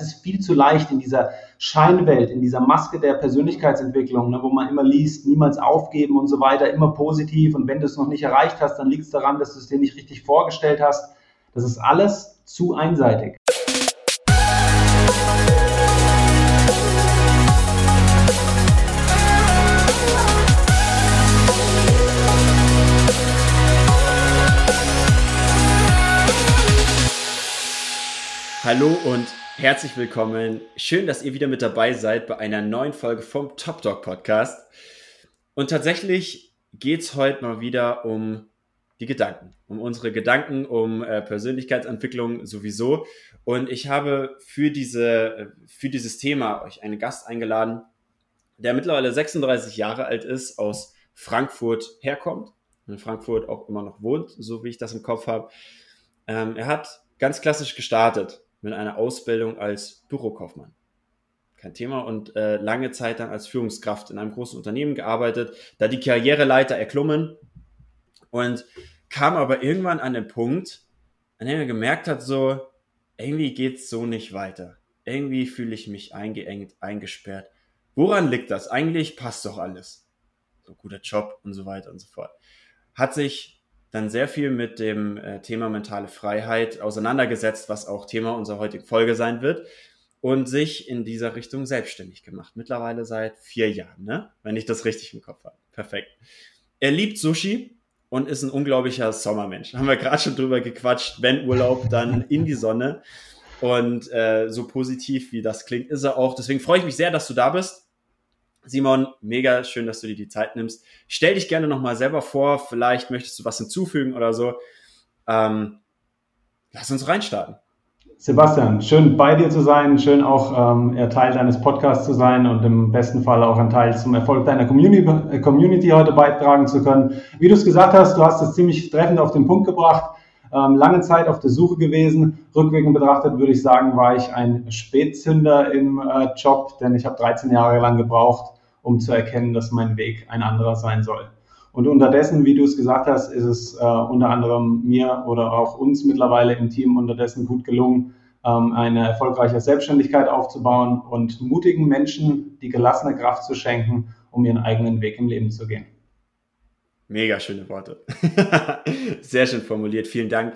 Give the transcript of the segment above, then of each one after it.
es ist viel zu leicht in dieser Scheinwelt, in dieser Maske der Persönlichkeitsentwicklung, ne, wo man immer liest, niemals aufgeben und so weiter, immer positiv. Und wenn du es noch nicht erreicht hast, dann liegt es daran, dass du es dir nicht richtig vorgestellt hast. Das ist alles zu einseitig. Hallo und herzlich willkommen. Schön, dass ihr wieder mit dabei seid bei einer neuen Folge vom Top Dog Podcast. Und tatsächlich geht es heute mal wieder um die Gedanken, um unsere Gedanken, um äh, Persönlichkeitsentwicklung sowieso. Und ich habe für, diese, für dieses Thema euch einen Gast eingeladen, der mittlerweile 36 Jahre alt ist, aus Frankfurt herkommt, in Frankfurt auch immer noch wohnt, so wie ich das im Kopf habe. Ähm, er hat ganz klassisch gestartet mit einer Ausbildung als Bürokaufmann. Kein Thema. Und äh, lange Zeit dann als Führungskraft in einem großen Unternehmen gearbeitet, da die Karriereleiter erklommen und kam aber irgendwann an den Punkt, an dem er gemerkt hat, so, irgendwie geht's so nicht weiter. Irgendwie fühle ich mich eingeengt, eingesperrt. Woran liegt das? Eigentlich passt doch alles. So guter Job und so weiter und so fort. Hat sich dann sehr viel mit dem äh, Thema mentale Freiheit auseinandergesetzt, was auch Thema unserer heutigen Folge sein wird, und sich in dieser Richtung selbstständig gemacht. Mittlerweile seit vier Jahren, ne? wenn ich das richtig im Kopf habe. Perfekt. Er liebt Sushi und ist ein unglaublicher Sommermensch. Haben wir gerade schon drüber gequatscht. Wenn Urlaub, dann in die Sonne. Und äh, so positiv wie das klingt, ist er auch. Deswegen freue ich mich sehr, dass du da bist. Simon, mega schön, dass du dir die Zeit nimmst. Stell dich gerne nochmal selber vor, vielleicht möchtest du was hinzufügen oder so. Ähm, lass uns reinstarten. Sebastian, schön bei dir zu sein, schön auch ähm, Teil deines Podcasts zu sein und im besten Fall auch ein Teil zum Erfolg deiner Community, äh, Community heute beitragen zu können. Wie du es gesagt hast, du hast es ziemlich treffend auf den Punkt gebracht. Ähm, lange Zeit auf der Suche gewesen. Rückwirkend betrachtet würde ich sagen, war ich ein Spätzünder im äh, Job, denn ich habe 13 Jahre lang gebraucht, um zu erkennen, dass mein Weg ein anderer sein soll. Und unterdessen, wie du es gesagt hast, ist es äh, unter anderem mir oder auch uns mittlerweile im Team unterdessen gut gelungen, ähm, eine erfolgreiche Selbstständigkeit aufzubauen und mutigen Menschen die gelassene Kraft zu schenken, um ihren eigenen Weg im Leben zu gehen. Mega schöne Worte. Sehr schön formuliert. Vielen Dank.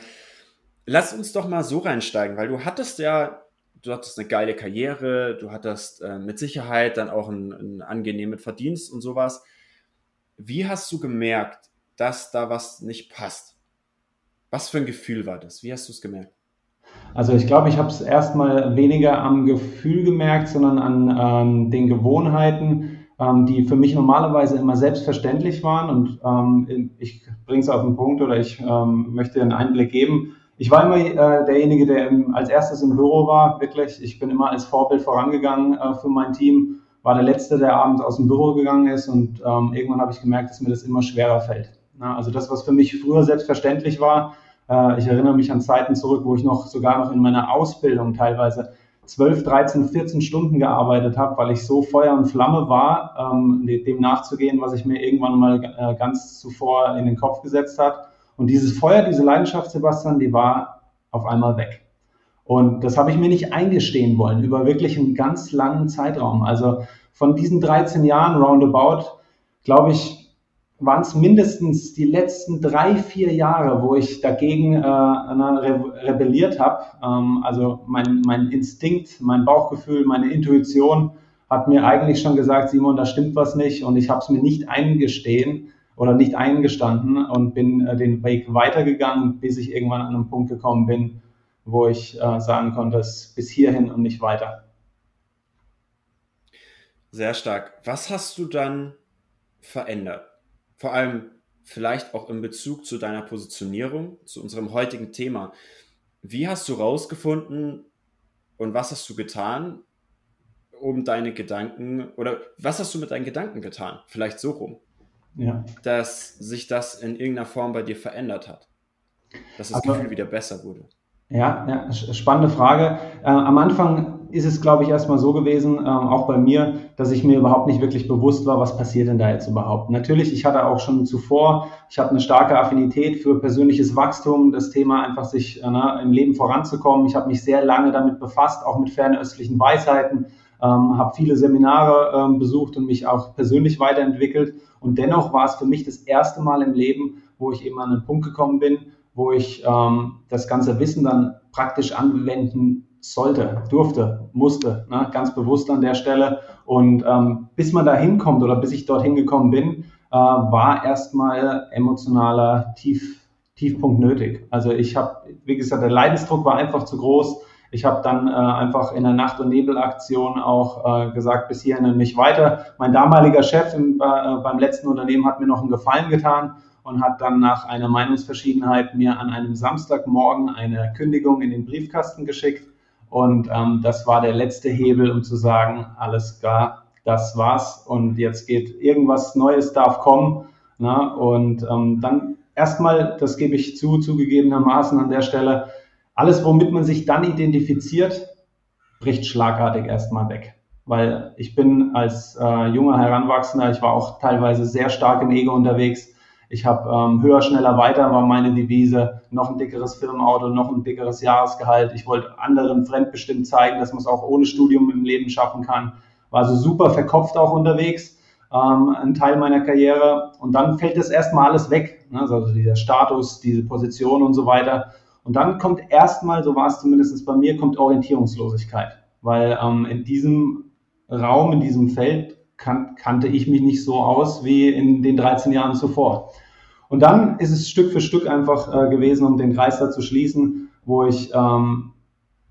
Lass uns doch mal so reinsteigen, weil du hattest ja du hattest eine geile Karriere, du hattest äh, mit Sicherheit dann auch einen, einen angenehmen Verdienst und sowas. Wie hast du gemerkt, dass da was nicht passt? Was für ein Gefühl war das? Wie hast du es gemerkt? Also ich glaube, ich habe es erstmal weniger am Gefühl gemerkt, sondern an ähm, den Gewohnheiten, ähm, die für mich normalerweise immer selbstverständlich waren. Und ähm, ich bringe es auf den Punkt oder ich ähm, möchte einen Einblick geben. Ich war immer äh, derjenige, der im, als erstes im Büro war, wirklich. Ich bin immer als Vorbild vorangegangen äh, für mein Team, war der Letzte, der abends aus dem Büro gegangen ist und ähm, irgendwann habe ich gemerkt, dass mir das immer schwerer fällt. Na, also das, was für mich früher selbstverständlich war, äh, ich erinnere mich an Zeiten zurück, wo ich noch sogar noch in meiner Ausbildung teilweise 12, 13, 14 Stunden gearbeitet habe, weil ich so Feuer und Flamme war, ähm, dem nachzugehen, was ich mir irgendwann mal äh, ganz zuvor in den Kopf gesetzt hat. Und dieses Feuer, diese Leidenschaft, Sebastian, die war auf einmal weg. Und das habe ich mir nicht eingestehen wollen über wirklich einen ganz langen Zeitraum. Also von diesen 13 Jahren roundabout, glaube ich, waren es mindestens die letzten drei, vier Jahre, wo ich dagegen äh, re rebelliert habe. Ähm, also mein, mein Instinkt, mein Bauchgefühl, meine Intuition hat mir eigentlich schon gesagt, Simon, da stimmt was nicht und ich habe es mir nicht eingestehen oder nicht eingestanden und bin äh, den Weg weitergegangen, bis ich irgendwann an einen Punkt gekommen bin, wo ich äh, sagen konnte, es bis hierhin und nicht weiter. Sehr stark. Was hast du dann verändert? Vor allem vielleicht auch in Bezug zu deiner Positionierung, zu unserem heutigen Thema. Wie hast du rausgefunden und was hast du getan, um deine Gedanken oder was hast du mit deinen Gedanken getan? Vielleicht so rum ja. dass sich das in irgendeiner Form bei dir verändert hat? Dass das also, Gefühl wieder besser wurde? Ja, ja spannende Frage. Äh, am Anfang ist es, glaube ich, erstmal so gewesen, ähm, auch bei mir, dass ich mir überhaupt nicht wirklich bewusst war, was passiert denn da jetzt überhaupt. Natürlich, ich hatte auch schon zuvor, ich habe eine starke Affinität für persönliches Wachstum, das Thema einfach sich äh, ne, im Leben voranzukommen. Ich habe mich sehr lange damit befasst, auch mit fernöstlichen Weisheiten, ähm, habe viele Seminare ähm, besucht und mich auch persönlich weiterentwickelt. Und dennoch war es für mich das erste Mal im Leben, wo ich eben an einen Punkt gekommen bin, wo ich ähm, das ganze Wissen dann praktisch anwenden sollte, durfte, musste, ne, ganz bewusst an der Stelle. Und ähm, bis man da hinkommt oder bis ich dorthin gekommen bin, äh, war erstmal emotionaler Tief, Tiefpunkt nötig. Also ich habe, wie gesagt, der Leidensdruck war einfach zu groß. Ich habe dann äh, einfach in der Nacht- und Nebelaktion auch äh, gesagt, bis hierhin und nicht weiter. Mein damaliger Chef im, äh, beim letzten Unternehmen hat mir noch einen Gefallen getan und hat dann nach einer Meinungsverschiedenheit mir an einem Samstagmorgen eine Kündigung in den Briefkasten geschickt und ähm, das war der letzte Hebel, um zu sagen, alles klar, das war's und jetzt geht irgendwas Neues darf kommen. Na, und ähm, dann erstmal, das gebe ich zu, zugegebenermaßen an der Stelle, alles, womit man sich dann identifiziert, bricht schlagartig erstmal weg. Weil ich bin als äh, junger Heranwachsender, ich war auch teilweise sehr stark im Ego unterwegs, ich habe ähm, höher, schneller, weiter war meine Devise. Noch ein dickeres Firmenauto, noch ein dickeres Jahresgehalt. Ich wollte anderen fremdbestimmt zeigen, dass man es auch ohne Studium im Leben schaffen kann. War also super verkopft auch unterwegs, ähm, ein Teil meiner Karriere. Und dann fällt das erstmal alles weg. Ne? Also dieser Status, diese Position und so weiter. Und dann kommt erstmal, so war es zumindest bei mir, kommt Orientierungslosigkeit. Weil ähm, in diesem Raum, in diesem Feld kan kannte ich mich nicht so aus wie in den 13 Jahren zuvor. Und dann ist es Stück für Stück einfach äh, gewesen, um den Kreis da zu schließen, wo ich ähm,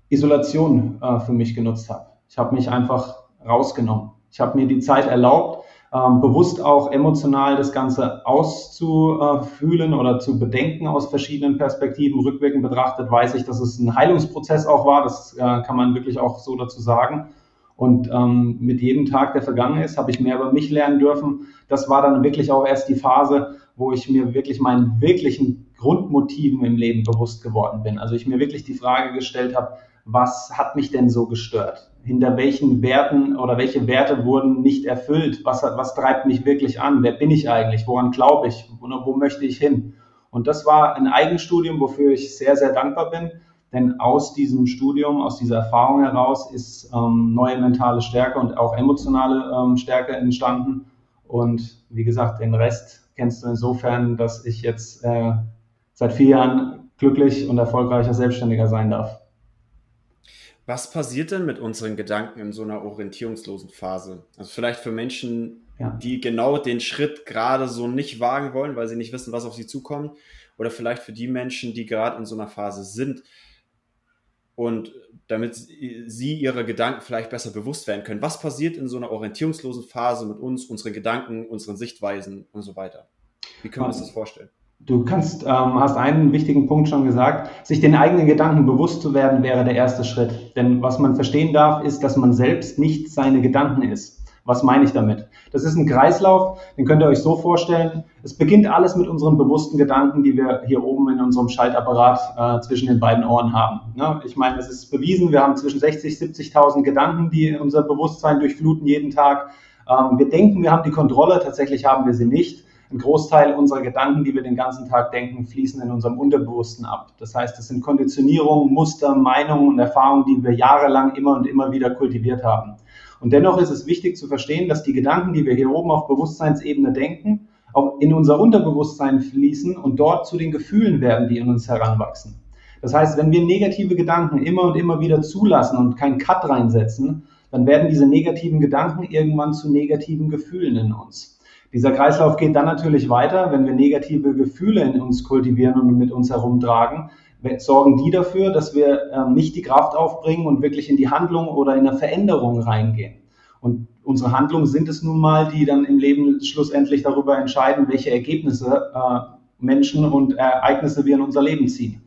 Isolation äh, für mich genutzt habe. Ich habe mich einfach rausgenommen. Ich habe mir die Zeit erlaubt, ähm, bewusst auch emotional das Ganze auszufühlen oder zu bedenken aus verschiedenen Perspektiven. Rückwirkend betrachtet weiß ich, dass es ein Heilungsprozess auch war. Das äh, kann man wirklich auch so dazu sagen. Und ähm, mit jedem Tag, der vergangen ist, habe ich mehr über mich lernen dürfen. Das war dann wirklich auch erst die Phase, wo ich mir wirklich meinen wirklichen Grundmotiven im Leben bewusst geworden bin. Also ich mir wirklich die Frage gestellt habe, was hat mich denn so gestört? Hinter welchen Werten oder welche Werte wurden nicht erfüllt? Was, was treibt mich wirklich an? Wer bin ich eigentlich? Woran glaube ich? Wo, wo möchte ich hin? Und das war ein Eigenstudium, wofür ich sehr, sehr dankbar bin. Denn aus diesem Studium, aus dieser Erfahrung heraus ist ähm, neue mentale Stärke und auch emotionale ähm, Stärke entstanden. Und wie gesagt, den Rest kennst du insofern, dass ich jetzt äh, seit vier Jahren glücklich und erfolgreicher Selbstständiger sein darf. Was passiert denn mit unseren Gedanken in so einer orientierungslosen Phase? Also vielleicht für Menschen, ja. die genau den Schritt gerade so nicht wagen wollen, weil sie nicht wissen, was auf sie zukommt, oder vielleicht für die Menschen, die gerade in so einer Phase sind und damit sie ihre Gedanken vielleicht besser bewusst werden können. Was passiert in so einer orientierungslosen Phase mit uns, unseren Gedanken, unseren Sichtweisen und so weiter? Wie können wir uns das vorstellen? Du kannst, ähm, hast einen wichtigen Punkt schon gesagt. Sich den eigenen Gedanken bewusst zu werden, wäre der erste Schritt. Denn was man verstehen darf, ist, dass man selbst nicht seine Gedanken ist. Was meine ich damit? Das ist ein Kreislauf, den könnt ihr euch so vorstellen. Es beginnt alles mit unseren bewussten Gedanken, die wir hier oben in unserem Schaltapparat äh, zwischen den beiden Ohren haben. Ne? Ich meine, es ist bewiesen, wir haben zwischen 60, 70.000 Gedanken, die unser Bewusstsein durchfluten jeden Tag. Ähm, wir denken, wir haben die Kontrolle, tatsächlich haben wir sie nicht. Ein Großteil unserer Gedanken, die wir den ganzen Tag denken, fließen in unserem Unterbewussten ab. Das heißt, es sind Konditionierungen, Muster, Meinungen und Erfahrungen, die wir jahrelang immer und immer wieder kultiviert haben. Und dennoch ist es wichtig zu verstehen, dass die Gedanken, die wir hier oben auf Bewusstseinsebene denken, auch in unser Unterbewusstsein fließen und dort zu den Gefühlen werden, die in uns heranwachsen. Das heißt, wenn wir negative Gedanken immer und immer wieder zulassen und keinen Cut reinsetzen, dann werden diese negativen Gedanken irgendwann zu negativen Gefühlen in uns. Dieser Kreislauf geht dann natürlich weiter, wenn wir negative Gefühle in uns kultivieren und mit uns herumtragen, sorgen die dafür, dass wir ähm, nicht die Kraft aufbringen und wirklich in die Handlung oder in eine Veränderung reingehen. Und unsere Handlungen sind es nun mal, die dann im Leben schlussendlich darüber entscheiden, welche Ergebnisse äh, Menschen und Ereignisse wir in unser Leben ziehen.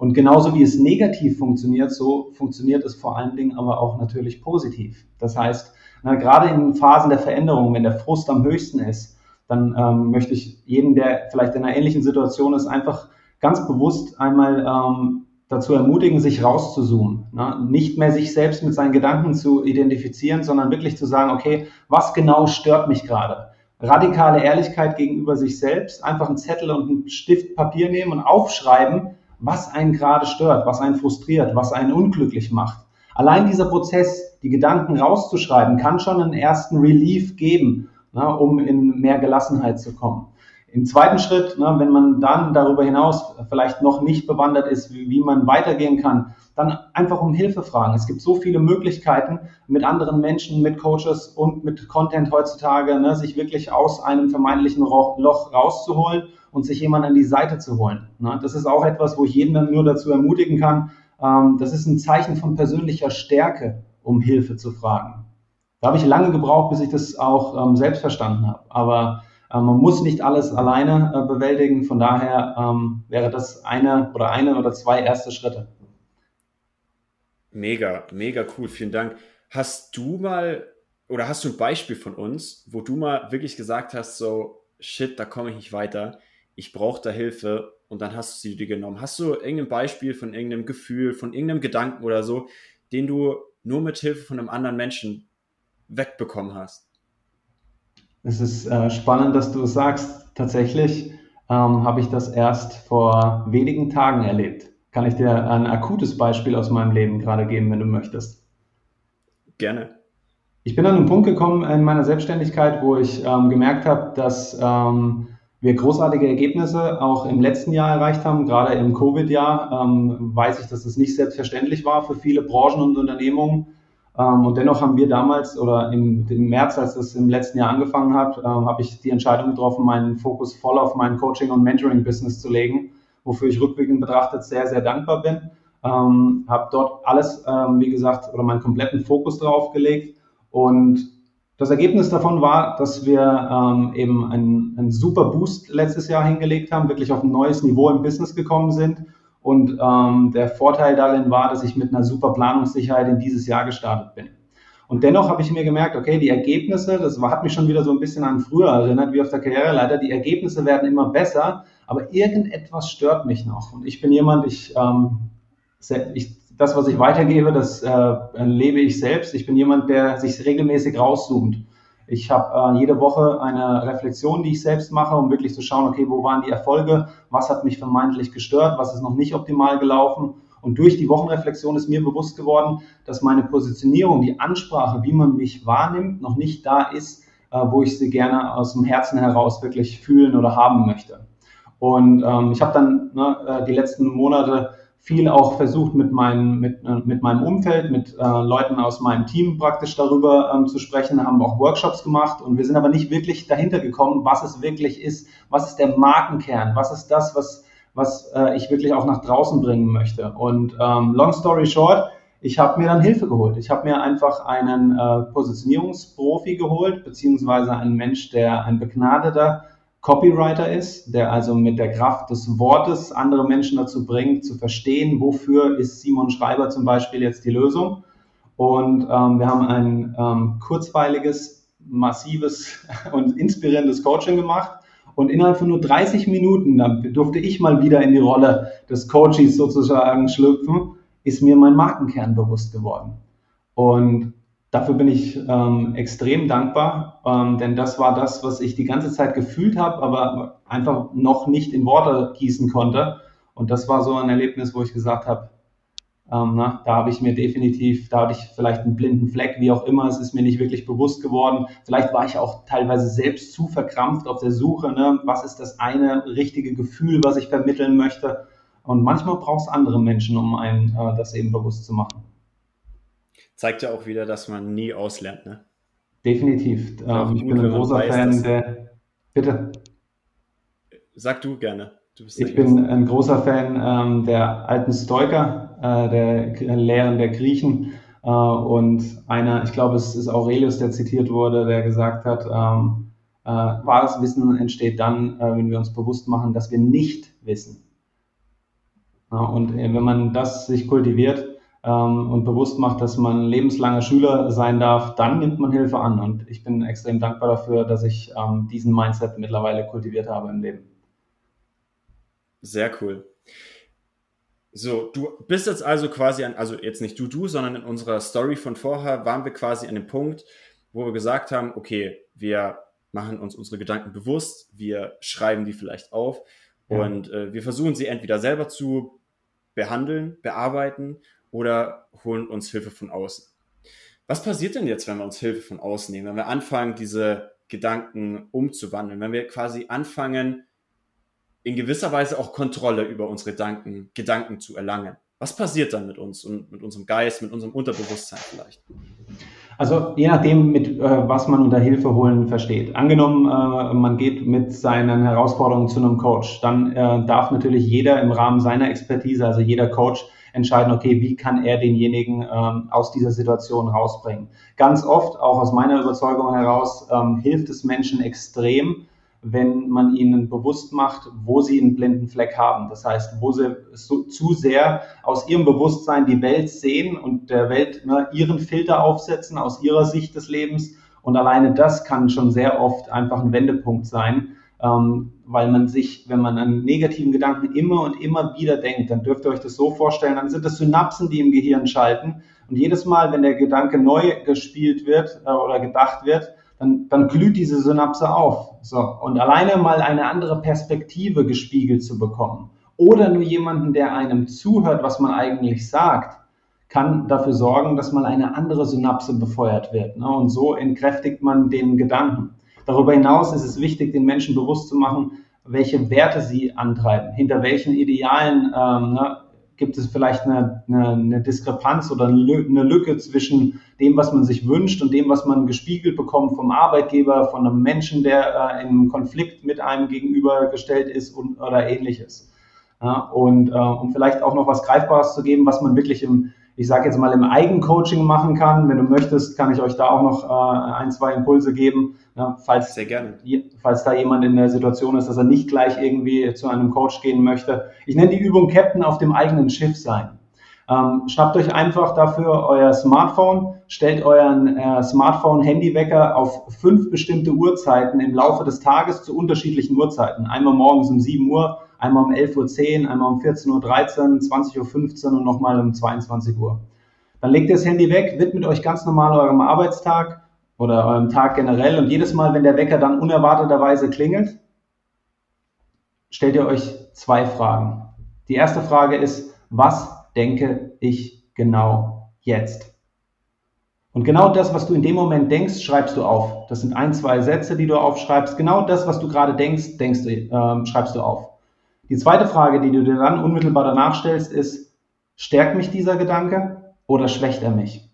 Und genauso wie es negativ funktioniert, so funktioniert es vor allen Dingen aber auch natürlich positiv. Das heißt, na, gerade in Phasen der Veränderung, wenn der Frust am höchsten ist, dann ähm, möchte ich jeden, der vielleicht in einer ähnlichen Situation ist, einfach ganz bewusst einmal ähm, dazu ermutigen, sich rauszuzoomen. Ne? Nicht mehr sich selbst mit seinen Gedanken zu identifizieren, sondern wirklich zu sagen, okay, was genau stört mich gerade? Radikale Ehrlichkeit gegenüber sich selbst, einfach einen Zettel und einen Stift Papier nehmen und aufschreiben, was einen gerade stört, was einen frustriert, was einen unglücklich macht. Allein dieser Prozess, die Gedanken rauszuschreiben, kann schon einen ersten Relief geben, ne, um in mehr Gelassenheit zu kommen. Im zweiten Schritt, ne, wenn man dann darüber hinaus vielleicht noch nicht bewandert ist, wie, wie, man weitergehen kann, dann einfach um Hilfe fragen. Es gibt so viele Möglichkeiten, mit anderen Menschen, mit Coaches und mit Content heutzutage, ne, sich wirklich aus einem vermeintlichen Loch rauszuholen und sich jemand an die Seite zu holen. Ne. Das ist auch etwas, wo ich jeden dann nur dazu ermutigen kann. Ähm, das ist ein Zeichen von persönlicher Stärke, um Hilfe zu fragen. Da habe ich lange gebraucht, bis ich das auch ähm, selbst verstanden habe. Aber man muss nicht alles alleine äh, bewältigen. Von daher ähm, wäre das eine oder eine oder zwei erste Schritte. Mega, mega cool. Vielen Dank. Hast du mal oder hast du ein Beispiel von uns, wo du mal wirklich gesagt hast, so, shit, da komme ich nicht weiter, ich brauche da Hilfe und dann hast du sie dir genommen. Hast du irgendein Beispiel von irgendeinem Gefühl, von irgendeinem Gedanken oder so, den du nur mit Hilfe von einem anderen Menschen wegbekommen hast? Es ist äh, spannend, dass du es sagst. Tatsächlich ähm, habe ich das erst vor wenigen Tagen erlebt. Kann ich dir ein akutes Beispiel aus meinem Leben gerade geben, wenn du möchtest? Gerne. Ich bin an einen Punkt gekommen in meiner Selbstständigkeit, wo ich ähm, gemerkt habe, dass ähm, wir großartige Ergebnisse auch im letzten Jahr erreicht haben. Gerade im Covid-Jahr ähm, weiß ich, dass es nicht selbstverständlich war für viele Branchen und Unternehmungen. Ähm, und dennoch haben wir damals oder im, im März, als es im letzten Jahr angefangen hat, ähm, habe ich die Entscheidung getroffen, meinen Fokus voll auf mein Coaching- und Mentoring-Business zu legen, wofür ich rückblickend betrachtet sehr, sehr dankbar bin. Ähm, habe dort alles, ähm, wie gesagt, oder meinen kompletten Fokus drauf gelegt. Und das Ergebnis davon war, dass wir ähm, eben einen, einen super Boost letztes Jahr hingelegt haben, wirklich auf ein neues Niveau im Business gekommen sind und ähm, der Vorteil darin war, dass ich mit einer super Planungssicherheit in dieses Jahr gestartet bin. Und dennoch habe ich mir gemerkt, okay, die Ergebnisse, das hat mich schon wieder so ein bisschen an früher erinnert, wie auf der Karriereleiter, die Ergebnisse werden immer besser, aber irgendetwas stört mich noch. Und ich bin jemand, ich, ähm, ich das, was ich weitergebe, das äh, lebe ich selbst. Ich bin jemand, der sich regelmäßig rauszoomt. Ich habe äh, jede Woche eine Reflexion, die ich selbst mache, um wirklich zu schauen, okay, wo waren die Erfolge, was hat mich vermeintlich gestört, was ist noch nicht optimal gelaufen. Und durch die Wochenreflexion ist mir bewusst geworden, dass meine Positionierung, die Ansprache, wie man mich wahrnimmt, noch nicht da ist, äh, wo ich sie gerne aus dem Herzen heraus wirklich fühlen oder haben möchte. Und ähm, ich habe dann ne, äh, die letzten Monate viel auch versucht, mit, meinem, mit, äh, mit meinem Umfeld, mit äh, Leuten aus meinem Team praktisch darüber ähm, zu sprechen, haben auch Workshops gemacht und wir sind aber nicht wirklich dahinter gekommen, was es wirklich ist, was ist der Markenkern, was ist das, was, was äh, ich wirklich auch nach draußen bringen möchte. Und ähm, long story short, ich habe mir dann Hilfe geholt. Ich habe mir einfach einen äh, Positionierungsprofi geholt, beziehungsweise einen Mensch, der ein begnadeter Copywriter ist, der also mit der Kraft des Wortes andere Menschen dazu bringt, zu verstehen, wofür ist Simon Schreiber zum Beispiel jetzt die Lösung. Und ähm, wir haben ein ähm, kurzweiliges, massives und inspirierendes Coaching gemacht. Und innerhalb von nur 30 Minuten, da durfte ich mal wieder in die Rolle des Coaches sozusagen schlüpfen, ist mir mein Markenkern bewusst geworden. Und Dafür bin ich ähm, extrem dankbar, ähm, denn das war das, was ich die ganze Zeit gefühlt habe, aber einfach noch nicht in Worte gießen konnte. Und das war so ein Erlebnis, wo ich gesagt habe, ähm, na, da habe ich mir definitiv, da hatte ich vielleicht einen blinden Fleck, wie auch immer, es ist mir nicht wirklich bewusst geworden. Vielleicht war ich auch teilweise selbst zu verkrampft auf der Suche, ne? was ist das eine richtige Gefühl, was ich vermitteln möchte. Und manchmal braucht es andere Menschen, um einem äh, das eben bewusst zu machen zeigt ja auch wieder, dass man nie auslernt. Ne? Definitiv. Ähm, ich gut, bin ein großer weiß, Fan der. Bitte. Sag du gerne. Du ich bin ein großer Fan ähm, der alten Stoiker, äh, der Lehren der Griechen. Äh, und einer, ich glaube, es ist Aurelius, der zitiert wurde, der gesagt hat, ähm, äh, wahres Wissen entsteht dann, äh, wenn wir uns bewusst machen, dass wir nicht wissen. Ja, und äh, wenn man das sich kultiviert, ähm, und bewusst macht, dass man lebenslanger Schüler sein darf, dann nimmt man Hilfe an. Und ich bin extrem dankbar dafür, dass ich ähm, diesen Mindset mittlerweile kultiviert habe im Leben. Sehr cool. So, du bist jetzt also quasi an, also jetzt nicht du, du, sondern in unserer Story von vorher waren wir quasi an dem Punkt, wo wir gesagt haben, okay, wir machen uns unsere Gedanken bewusst, wir schreiben die vielleicht auf ja. und äh, wir versuchen sie entweder selber zu behandeln, bearbeiten oder holen uns Hilfe von außen. Was passiert denn jetzt, wenn wir uns Hilfe von außen nehmen, wenn wir anfangen, diese Gedanken umzuwandeln, wenn wir quasi anfangen, in gewisser Weise auch Kontrolle über unsere Gedanken, Gedanken zu erlangen. Was passiert dann mit uns und mit unserem Geist, mit unserem Unterbewusstsein vielleicht? Also je nachdem, mit äh, was man unter Hilfe holen versteht. Angenommen, äh, man geht mit seinen Herausforderungen zu einem Coach, dann äh, darf natürlich jeder im Rahmen seiner Expertise, also jeder Coach, entscheiden, okay, wie kann er denjenigen ähm, aus dieser Situation rausbringen. Ganz oft, auch aus meiner Überzeugung heraus, ähm, hilft es Menschen extrem, wenn man ihnen bewusst macht, wo sie einen blinden Fleck haben. Das heißt, wo sie so, zu sehr aus ihrem Bewusstsein die Welt sehen und der Welt ne, ihren Filter aufsetzen aus ihrer Sicht des Lebens. Und alleine das kann schon sehr oft einfach ein Wendepunkt sein, ähm, weil man sich, wenn man an negativen Gedanken immer und immer wieder denkt, dann dürft ihr euch das so vorstellen, dann sind das Synapsen, die im Gehirn schalten. Und jedes Mal, wenn der Gedanke neu gespielt wird äh, oder gedacht wird, dann, dann glüht diese Synapse auf. So. Und alleine mal eine andere Perspektive gespiegelt zu bekommen oder nur jemanden, der einem zuhört, was man eigentlich sagt, kann dafür sorgen, dass mal eine andere Synapse befeuert wird. Ne? Und so entkräftigt man den Gedanken. Darüber hinaus ist es wichtig, den Menschen bewusst zu machen, welche Werte sie antreiben, hinter welchen Idealen ähm, ne, gibt es vielleicht eine, eine, eine Diskrepanz oder eine Lücke zwischen dem, was man sich wünscht und dem, was man gespiegelt bekommt vom Arbeitgeber, von einem Menschen, der äh, in Konflikt mit einem gegenübergestellt ist und, oder ähnliches. Ja, und äh, um vielleicht auch noch was Greifbares zu geben, was man wirklich im, ich sage jetzt mal, im Eigencoaching machen kann. Wenn du möchtest, kann ich euch da auch noch äh, ein, zwei Impulse geben, ja, falls, Sehr gerne. falls da jemand in der Situation ist, dass er nicht gleich irgendwie zu einem Coach gehen möchte. Ich nenne die Übung Captain auf dem eigenen Schiff sein. Ähm, schnappt euch einfach dafür euer Smartphone, stellt euren äh, Smartphone-Handywecker auf fünf bestimmte Uhrzeiten im Laufe des Tages zu unterschiedlichen Uhrzeiten. Einmal morgens um 7 Uhr, einmal um 11.10 Uhr, einmal um 14.13 Uhr, 20.15 Uhr und nochmal um 22 Uhr. Dann legt ihr das Handy weg, widmet euch ganz normal eurem Arbeitstag oder eurem Tag generell und jedes Mal, wenn der Wecker dann unerwarteterweise klingelt, stellt ihr euch zwei Fragen. Die erste Frage ist, was denke ich genau jetzt? Und genau das, was du in dem Moment denkst, schreibst du auf. Das sind ein, zwei Sätze, die du aufschreibst. Genau das, was du gerade denkst, denkst du, äh, schreibst du auf. Die zweite Frage, die du dir dann unmittelbar danach stellst, ist, stärkt mich dieser Gedanke oder schwächt er mich?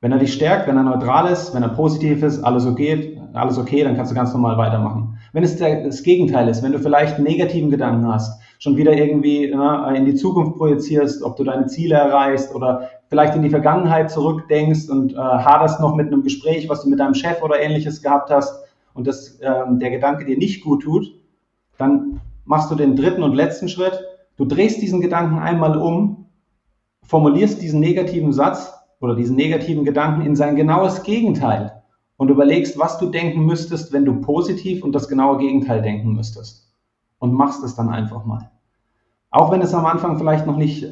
Wenn er dich stärkt, wenn er neutral ist, wenn er positiv ist, alles okay, alles okay, dann kannst du ganz normal weitermachen. Wenn es das Gegenteil ist, wenn du vielleicht einen negativen Gedanken hast, schon wieder irgendwie ne, in die Zukunft projizierst, ob du deine Ziele erreichst oder vielleicht in die Vergangenheit zurückdenkst und äh, haderst noch mit einem Gespräch, was du mit deinem Chef oder ähnliches gehabt hast und das, äh, der Gedanke dir nicht gut tut, dann machst du den dritten und letzten Schritt. Du drehst diesen Gedanken einmal um, formulierst diesen negativen Satz oder diesen negativen Gedanken in sein genaues Gegenteil und überlegst, was du denken müsstest, wenn du positiv und das genaue Gegenteil denken müsstest. Und machst es dann einfach mal. Auch wenn es am Anfang vielleicht noch nicht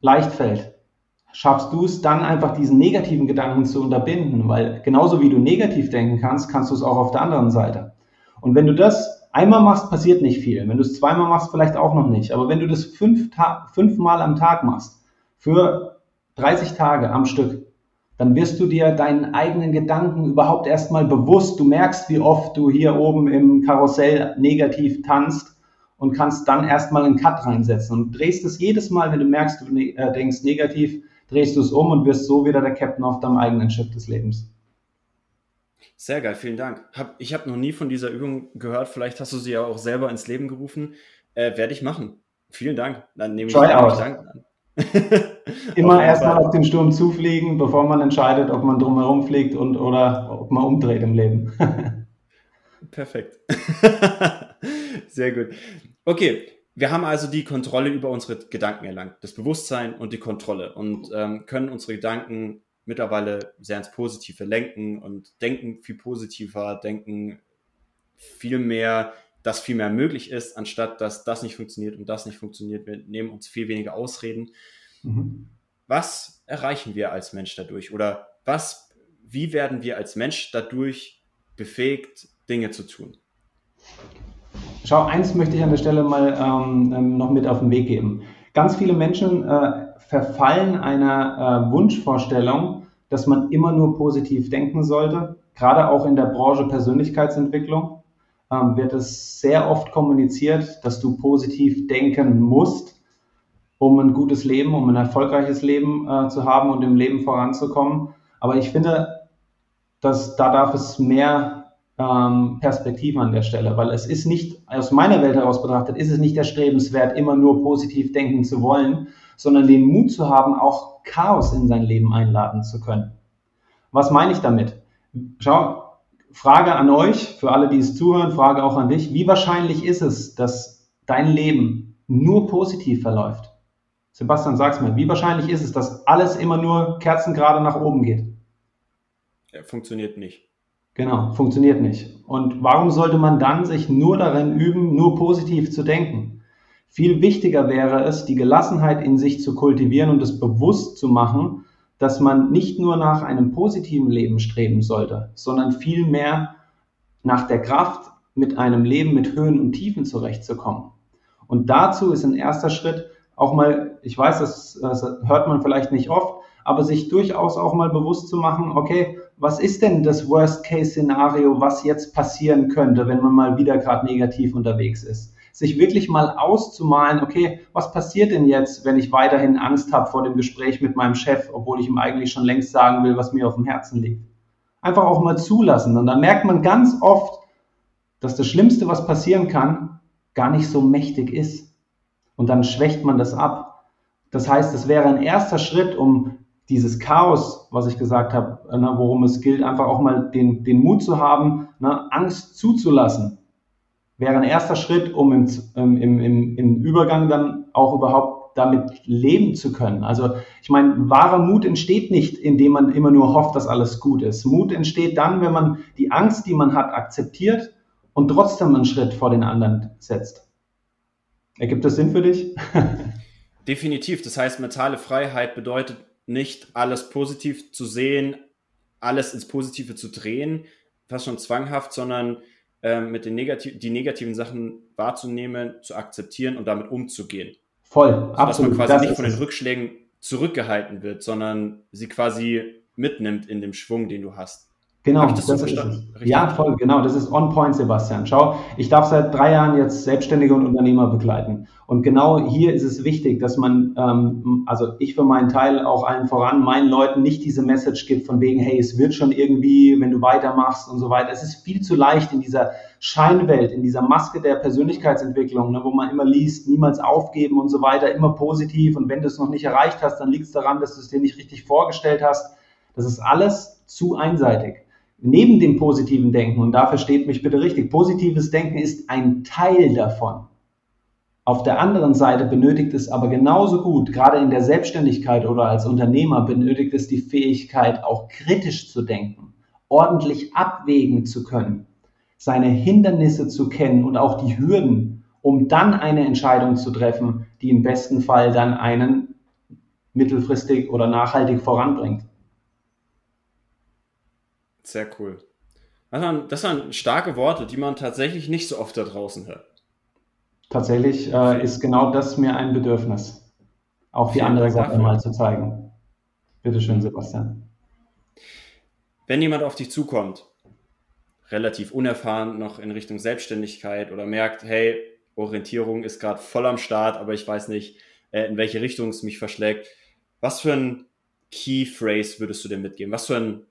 leicht fällt, schaffst du es dann einfach diesen negativen Gedanken zu unterbinden, weil genauso wie du negativ denken kannst, kannst du es auch auf der anderen Seite. Und wenn du das einmal machst, passiert nicht viel. Wenn du es zweimal machst, vielleicht auch noch nicht. Aber wenn du das fünf fünfmal am Tag machst, für 30 Tage am Stück, dann wirst du dir deinen eigenen Gedanken überhaupt erstmal bewusst. Du merkst, wie oft du hier oben im Karussell negativ tanzt und kannst dann erstmal einen Cut reinsetzen und drehst es jedes Mal, wenn du merkst, du ne äh, denkst negativ, drehst du es um und wirst so wieder der Captain auf deinem eigenen Schiff des Lebens. Sehr geil, vielen Dank. Hab, ich habe noch nie von dieser Übung gehört. Vielleicht hast du sie ja auch selber ins Leben gerufen. Äh, Werde ich machen. Vielen Dank. Dann nehme ich Try out. Dank an. Immer erstmal auf den Sturm zufliegen, bevor man entscheidet, ob man drumherum fliegt und oder ob man umdreht im Leben. Perfekt. Sehr gut. Okay, wir haben also die Kontrolle über unsere Gedanken erlangt, das Bewusstsein und die Kontrolle und ähm, können unsere Gedanken mittlerweile sehr ins Positive lenken und denken viel positiver, denken viel mehr dass viel mehr möglich ist, anstatt dass das nicht funktioniert und das nicht funktioniert. Wir nehmen uns viel weniger Ausreden. Mhm. Was erreichen wir als Mensch dadurch? Oder was, wie werden wir als Mensch dadurch befähigt, Dinge zu tun? Schau, eins möchte ich an der Stelle mal ähm, ähm noch mit auf den Weg geben. Ganz viele Menschen äh, verfallen einer äh, Wunschvorstellung, dass man immer nur positiv denken sollte. Gerade auch in der Branche Persönlichkeitsentwicklung ähm, wird es sehr oft kommuniziert, dass du positiv denken musst, um ein gutes Leben, um ein erfolgreiches Leben äh, zu haben und im Leben voranzukommen. Aber ich finde, dass da darf es mehr ähm, Perspektive an der Stelle, weil es ist nicht, aus meiner Welt heraus betrachtet, ist es nicht erstrebenswert, immer nur positiv denken zu wollen, sondern den Mut zu haben, auch Chaos in sein Leben einladen zu können. Was meine ich damit? Schau, Frage an euch, für alle, die es zuhören, Frage auch an dich. Wie wahrscheinlich ist es, dass dein Leben nur positiv verläuft? Sebastian, sag's mir, wie wahrscheinlich ist es, dass alles immer nur kerzengerade nach oben geht? Ja, funktioniert nicht. Genau, funktioniert nicht. Und warum sollte man dann sich nur darin üben, nur positiv zu denken? Viel wichtiger wäre es, die Gelassenheit in sich zu kultivieren und es bewusst zu machen, dass man nicht nur nach einem positiven Leben streben sollte, sondern vielmehr nach der Kraft, mit einem Leben mit Höhen und Tiefen zurechtzukommen. Und dazu ist ein erster Schritt auch mal, ich weiß, das, das hört man vielleicht nicht oft, aber sich durchaus auch mal bewusst zu machen, okay, was ist denn das Worst-Case-Szenario, was jetzt passieren könnte, wenn man mal wieder gerade negativ unterwegs ist? Sich wirklich mal auszumalen, okay, was passiert denn jetzt, wenn ich weiterhin Angst habe vor dem Gespräch mit meinem Chef, obwohl ich ihm eigentlich schon längst sagen will, was mir auf dem Herzen liegt. Einfach auch mal zulassen. Und dann merkt man ganz oft, dass das Schlimmste, was passieren kann, gar nicht so mächtig ist. Und dann schwächt man das ab. Das heißt, es wäre ein erster Schritt, um dieses Chaos, was ich gesagt habe, ne, worum es gilt, einfach auch mal den, den Mut zu haben, ne, Angst zuzulassen, wäre ein erster Schritt, um im, im, im, im Übergang dann auch überhaupt damit leben zu können. Also ich meine, wahrer Mut entsteht nicht, indem man immer nur hofft, dass alles gut ist. Mut entsteht dann, wenn man die Angst, die man hat, akzeptiert und trotzdem einen Schritt vor den anderen setzt. Ergibt das Sinn für dich? Definitiv. Das heißt, mentale Freiheit bedeutet nicht alles positiv zu sehen, alles ins Positive zu drehen, fast schon zwanghaft, sondern ähm, mit den negativ die negativen Sachen wahrzunehmen, zu akzeptieren und damit umzugehen. Voll, absolut. Dass man quasi das nicht von den Rückschlägen zurückgehalten wird, sondern sie quasi mitnimmt in dem Schwung, den du hast. Genau, das, das ist es. Ja, voll, genau. Das ist on point, Sebastian. Schau, ich darf seit drei Jahren jetzt Selbstständige und Unternehmer begleiten. Und genau hier ist es wichtig, dass man, ähm, also ich für meinen Teil auch allen voran, meinen Leuten nicht diese Message gibt von wegen, hey, es wird schon irgendwie, wenn du weitermachst und so weiter. Es ist viel zu leicht in dieser Scheinwelt, in dieser Maske der Persönlichkeitsentwicklung, ne, wo man immer liest, niemals aufgeben und so weiter, immer positiv. Und wenn du es noch nicht erreicht hast, dann liegt es daran, dass du es dir nicht richtig vorgestellt hast. Das ist alles zu einseitig neben dem positiven Denken, und da versteht mich bitte richtig, positives Denken ist ein Teil davon. Auf der anderen Seite benötigt es aber genauso gut, gerade in der Selbstständigkeit oder als Unternehmer, benötigt es die Fähigkeit, auch kritisch zu denken, ordentlich abwägen zu können, seine Hindernisse zu kennen und auch die Hürden, um dann eine Entscheidung zu treffen, die im besten Fall dann einen mittelfristig oder nachhaltig voranbringt. Sehr cool. Das waren, das waren starke Worte, die man tatsächlich nicht so oft da draußen hört. Tatsächlich äh, ist genau das mir ein Bedürfnis, auch die andere Seite mal zu zeigen. Bitte schön, Sebastian. Wenn jemand auf dich zukommt, relativ unerfahren noch in Richtung Selbstständigkeit oder merkt, hey, Orientierung ist gerade voll am Start, aber ich weiß nicht, äh, in welche Richtung es mich verschlägt. Was für ein Key Phrase würdest du dir mitgeben? Was für ein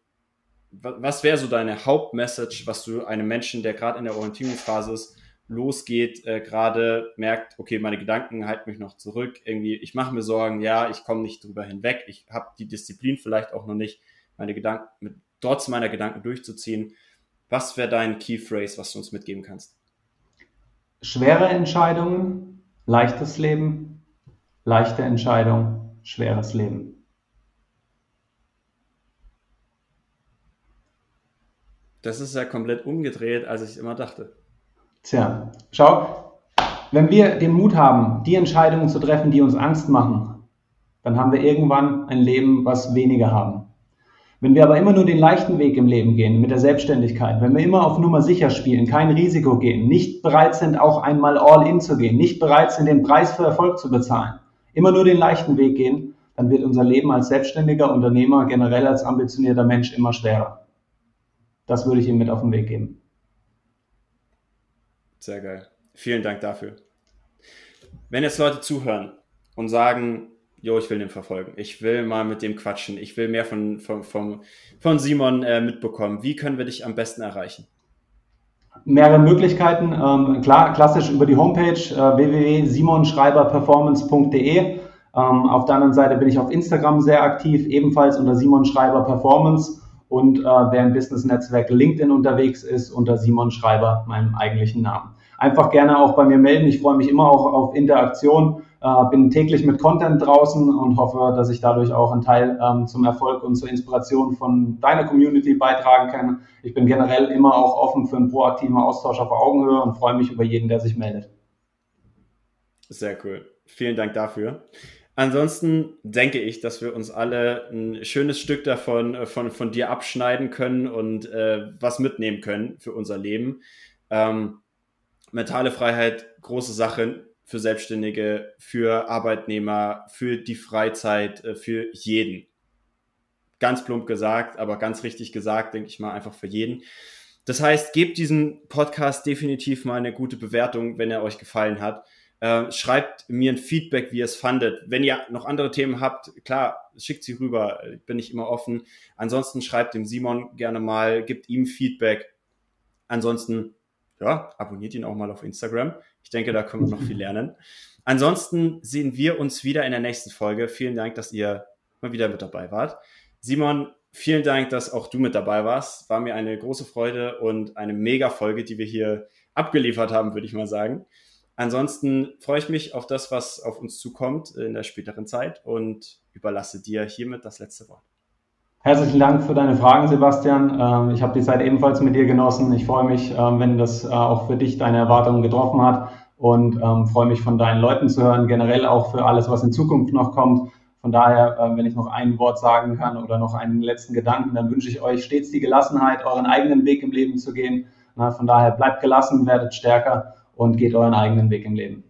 was wäre so deine Hauptmessage, was du einem Menschen, der gerade in der Orientierungsphase ist, losgeht, äh, gerade merkt, okay, meine Gedanken halten mich noch zurück, irgendwie, ich mache mir Sorgen, ja, ich komme nicht drüber hinweg, ich habe die Disziplin vielleicht auch noch nicht, meine Gedanken, mit, trotz meiner Gedanken durchzuziehen. Was wäre dein Key Phrase, was du uns mitgeben kannst? Schwere Entscheidungen, leichtes Leben, leichte Entscheidung, schweres Leben. Das ist ja komplett umgedreht, als ich immer dachte. Tja, schau, wenn wir den Mut haben, die Entscheidungen zu treffen, die uns Angst machen, dann haben wir irgendwann ein Leben, was weniger haben. Wenn wir aber immer nur den leichten Weg im Leben gehen, mit der Selbstständigkeit, wenn wir immer auf Nummer sicher spielen, kein Risiko gehen, nicht bereit sind, auch einmal all in zu gehen, nicht bereit sind, den Preis für Erfolg zu bezahlen, immer nur den leichten Weg gehen, dann wird unser Leben als selbstständiger Unternehmer, generell als ambitionierter Mensch immer schwerer. Das würde ich ihm mit auf den Weg geben. Sehr geil. Vielen Dank dafür. Wenn jetzt Leute zuhören und sagen, jo, ich will den verfolgen, ich will mal mit dem quatschen, ich will mehr von, von, von, von Simon äh, mitbekommen, wie können wir dich am besten erreichen? Mehrere Möglichkeiten. Ähm, klar, klassisch über die Homepage äh, www.simonschreiberperformance.de. Ähm, auf der anderen Seite bin ich auf Instagram sehr aktiv, ebenfalls unter Simon Schreiber Performance und äh, wer im Business-Netzwerk LinkedIn unterwegs ist, unter Simon Schreiber, meinem eigentlichen Namen. Einfach gerne auch bei mir melden. Ich freue mich immer auch auf Interaktion, äh, bin täglich mit Content draußen und hoffe, dass ich dadurch auch einen Teil ähm, zum Erfolg und zur Inspiration von deiner Community beitragen kann. Ich bin generell immer auch offen für einen proaktiven Austausch auf Augenhöhe und freue mich über jeden, der sich meldet. Sehr cool. Vielen Dank dafür. Ansonsten denke ich, dass wir uns alle ein schönes Stück davon äh, von, von dir abschneiden können und äh, was mitnehmen können für unser Leben. Ähm, mentale Freiheit, große Sache für Selbstständige, für Arbeitnehmer, für die Freizeit, äh, für jeden. Ganz plump gesagt, aber ganz richtig gesagt, denke ich mal, einfach für jeden. Das heißt, gebt diesem Podcast definitiv mal eine gute Bewertung, wenn er euch gefallen hat. Äh, schreibt mir ein Feedback, wie ihr es fandet. Wenn ihr noch andere Themen habt, klar, schickt sie rüber, bin ich immer offen. Ansonsten schreibt dem Simon gerne mal, gibt ihm Feedback. Ansonsten, ja, abonniert ihn auch mal auf Instagram. Ich denke, da können wir noch viel lernen. Ansonsten sehen wir uns wieder in der nächsten Folge. Vielen Dank, dass ihr mal wieder mit dabei wart. Simon, vielen Dank, dass auch du mit dabei warst. War mir eine große Freude und eine mega Folge, die wir hier abgeliefert haben, würde ich mal sagen. Ansonsten freue ich mich auf das, was auf uns zukommt in der späteren Zeit und überlasse dir hiermit das letzte Wort. Herzlichen Dank für deine Fragen, Sebastian. Ähm, ich habe die Zeit ebenfalls mit dir genossen. Ich freue mich, ähm, wenn das äh, auch für dich deine Erwartungen getroffen hat und ähm, freue mich von deinen Leuten zu hören, generell auch für alles, was in Zukunft noch kommt. Von daher, wenn ich noch ein Wort sagen kann oder noch einen letzten Gedanken, dann wünsche ich euch stets die Gelassenheit, euren eigenen Weg im Leben zu gehen. Von daher bleibt gelassen, werdet stärker und geht euren eigenen Weg im Leben.